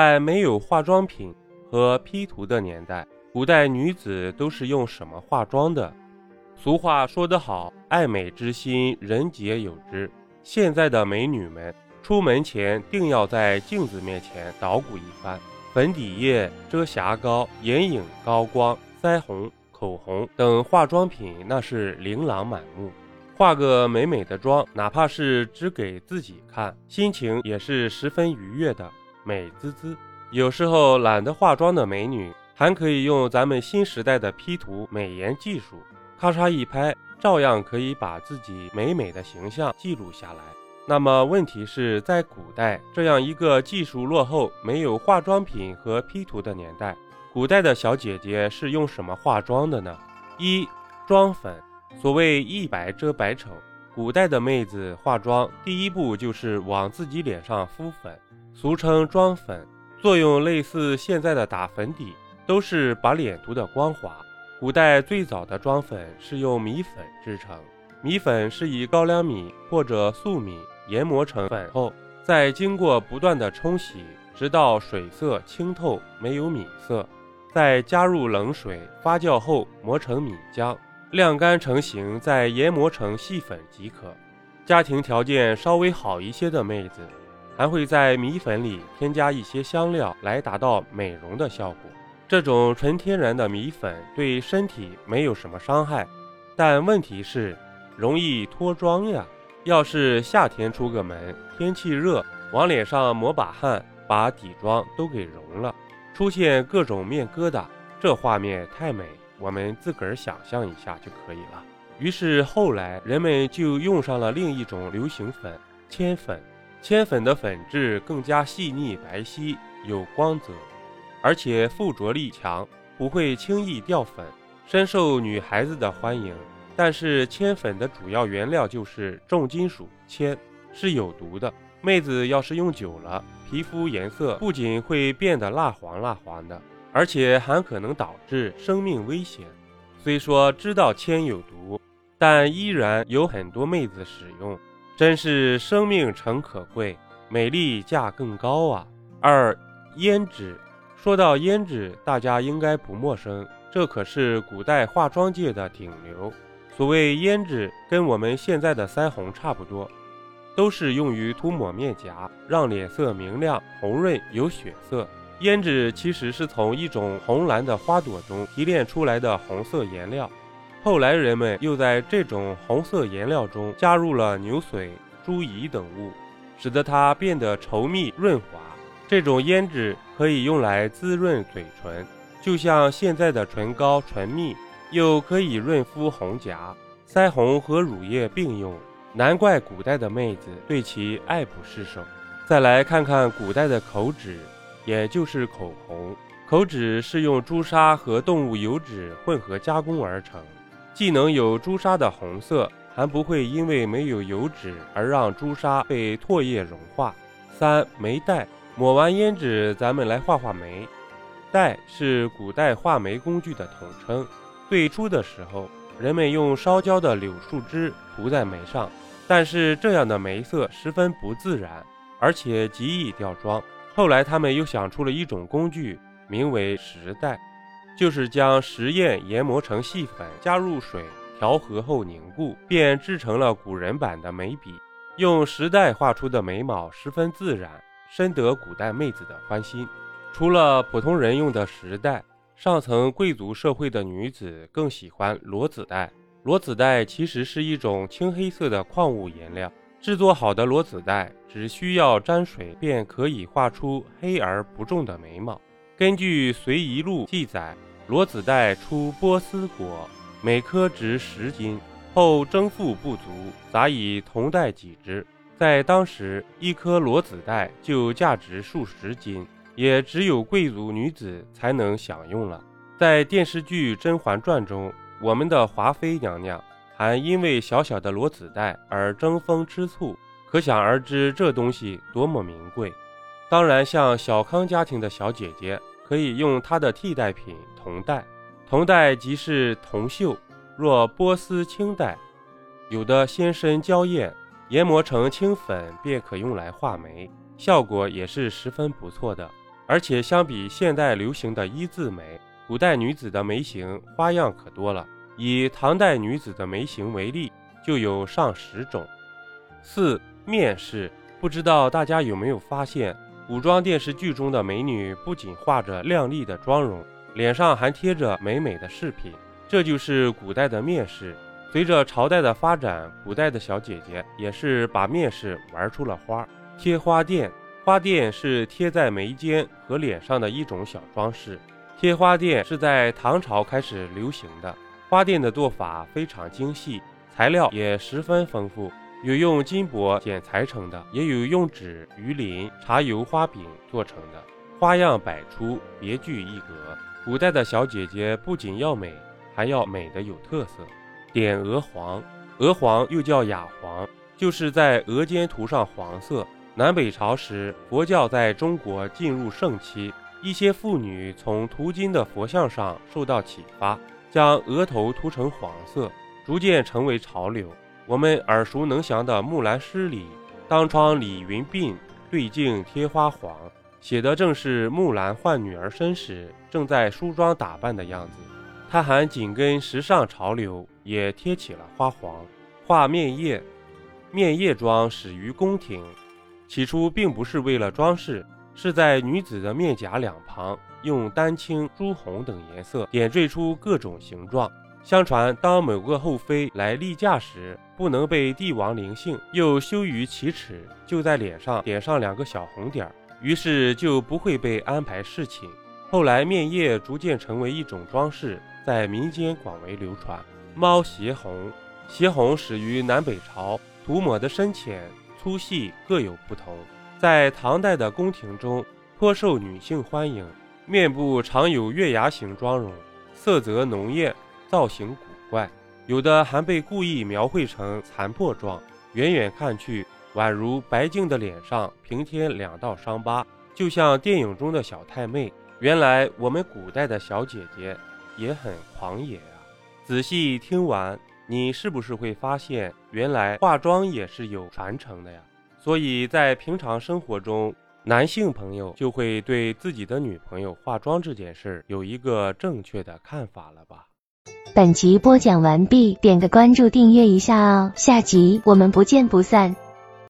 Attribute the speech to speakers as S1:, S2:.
S1: 在没有化妆品和 P 图的年代，古代女子都是用什么化妆的？俗话说得好，爱美之心，人皆有之。现在的美女们出门前定要在镜子面前捣鼓一番，粉底液、遮瑕膏、眼影、高光、腮红、口红等化妆品那是琳琅满目。化个美美的妆，哪怕是只给自己看，心情也是十分愉悦的。美滋滋，有时候懒得化妆的美女，还可以用咱们新时代的 P 图美颜技术，咔嚓一拍，照样可以把自己美美的形象记录下来。那么问题是在古代这样一个技术落后、没有化妆品和 P 图的年代，古代的小姐姐是用什么化妆的呢？一妆粉，所谓一白遮百丑，古代的妹子化妆第一步就是往自己脸上敷粉。俗称妆粉，作用类似现在的打粉底，都是把脸涂得光滑。古代最早的妆粉是用米粉制成，米粉是以高粱米或者粟米研磨成粉后，再经过不断的冲洗，直到水色清透，没有米色，再加入冷水发酵后磨成米浆，晾干成型，再研磨成细粉即可。家庭条件稍微好一些的妹子。还会在米粉里添加一些香料来达到美容的效果。这种纯天然的米粉对身体没有什么伤害，但问题是容易脱妆呀。要是夏天出个门，天气热，往脸上抹把汗，把底妆都给融了，出现各种面疙瘩，这画面太美，我们自个儿想象一下就可以了。于是后来人们就用上了另一种流行粉——铅粉。铅粉的粉质更加细腻白皙，有光泽，而且附着力强，不会轻易掉粉，深受女孩子的欢迎。但是铅粉的主要原料就是重金属铅，是有毒的。妹子要是用久了，皮肤颜色不仅会变得蜡黄蜡黄的，而且还可能导致生命危险。虽说知道铅有毒，但依然有很多妹子使用。真是生命诚可贵，美丽价更高啊！二胭脂，说到胭脂，大家应该不陌生，这可是古代化妆界的顶流。所谓胭脂，跟我们现在的腮红差不多，都是用于涂抹面颊，让脸色明亮、红润、有血色。胭脂其实是从一种红蓝的花朵中提炼出来的红色颜料。后来人们又在这种红色颜料中加入了牛髓、猪胰等物，使得它变得稠密润滑。这种胭脂可以用来滋润嘴唇，就像现在的唇膏、唇蜜，又可以润肤红颊。腮红和乳液并用，难怪古代的妹子对其爱不释手。再来看看古代的口脂，也就是口红。口脂是用朱砂和动物油脂混合加工而成。既能有朱砂的红色，还不会因为没有油脂而让朱砂被唾液融化。三眉黛，抹完胭脂，咱们来画画眉。黛是古代画眉工具的统称。最初的时候，人们用烧焦的柳树枝涂在眉上，但是这样的眉色十分不自然，而且极易掉妆。后来他们又想出了一种工具，名为石黛。就是将石砚研磨成细粉，加入水调和后凝固，便制成了古人版的眉笔。用石黛画出的眉毛十分自然，深得古代妹子的欢心。除了普通人用的石黛，上层贵族社会的女子更喜欢裸子黛。裸子黛其实是一种青黑色的矿物颜料，制作好的裸子黛只需要沾水，便可以画出黑而不重的眉毛。根据《随遗录》记载。裸子带出波斯国，每颗值十斤，后征赋不足，杂以铜带给之。在当时，一颗裸子带就价值数十斤，也只有贵族女子才能享用了。在电视剧《甄嬛传》中，我们的华妃娘娘还因为小小的裸子带而争风吃醋，可想而知这东西多么名贵。当然，像小康家庭的小姐姐。可以用它的替代品铜带，铜带即是铜锈，若波斯青带，有的先深娇艳，研磨成青粉便可用来画眉，效果也是十分不错的。而且相比现代流行的一字眉，古代女子的眉形花样可多了。以唐代女子的眉形为例，就有上十种。四面饰，不知道大家有没有发现，古装电视剧中的美女不仅画着靓丽的妆容，脸上还贴着美美的饰品，这就是古代的面饰。随着朝代的发展，古代的小姐姐也是把面饰玩出了花。贴花钿，花钿是贴在眉间和脸上的一种小装饰。贴花钿是在唐朝开始流行的。花钿的做法非常精细，材料也十分丰富，有用金箔剪裁成的，也有用纸、鱼鳞、茶油花饼做成的，花样百出，别具一格。古代的小姐姐不仅要美，还要美的有特色。点鹅黄，鹅黄又叫雅黄，就是在额间涂上黄色。南北朝时，佛教在中国进入盛期，一些妇女从涂金的佛像上受到启发。将额头涂成黄色，逐渐成为潮流。我们耳熟能详的《木兰诗》里，“当窗理云鬓，对镜贴花黄”，写的正是木兰换女儿身时正在梳妆打扮的样子。她还紧跟时尚潮流，也贴起了花黄。画面叶，面叶妆始于宫廷，起初并不是为了装饰，是在女子的面颊两旁。用丹青、朱红等颜色点缀出各种形状。相传，当某个后妃来例假时，不能被帝王临幸，又羞于启齿，就在脸上点上两个小红点儿，于是就不会被安排侍寝。后来，面叶逐渐成为一种装饰，在民间广为流传。猫斜红，斜红始于南北朝，涂抹的深浅、粗细各有不同，在唐代的宫廷中颇受女性欢迎。面部常有月牙形妆容，色泽浓艳，造型古怪，有的还被故意描绘成残破状，远远看去，宛如白净的脸上平添两道伤疤，就像电影中的小太妹。原来我们古代的小姐姐也很狂野啊！仔细听完，你是不是会发现，原来化妆也是有传承的呀？所以在平常生活中。男性朋友就会对自己的女朋友化妆这件事有一个正确的看法了吧？
S2: 本集播讲完毕，点个关注，订阅一下哦，下集我们不见不散。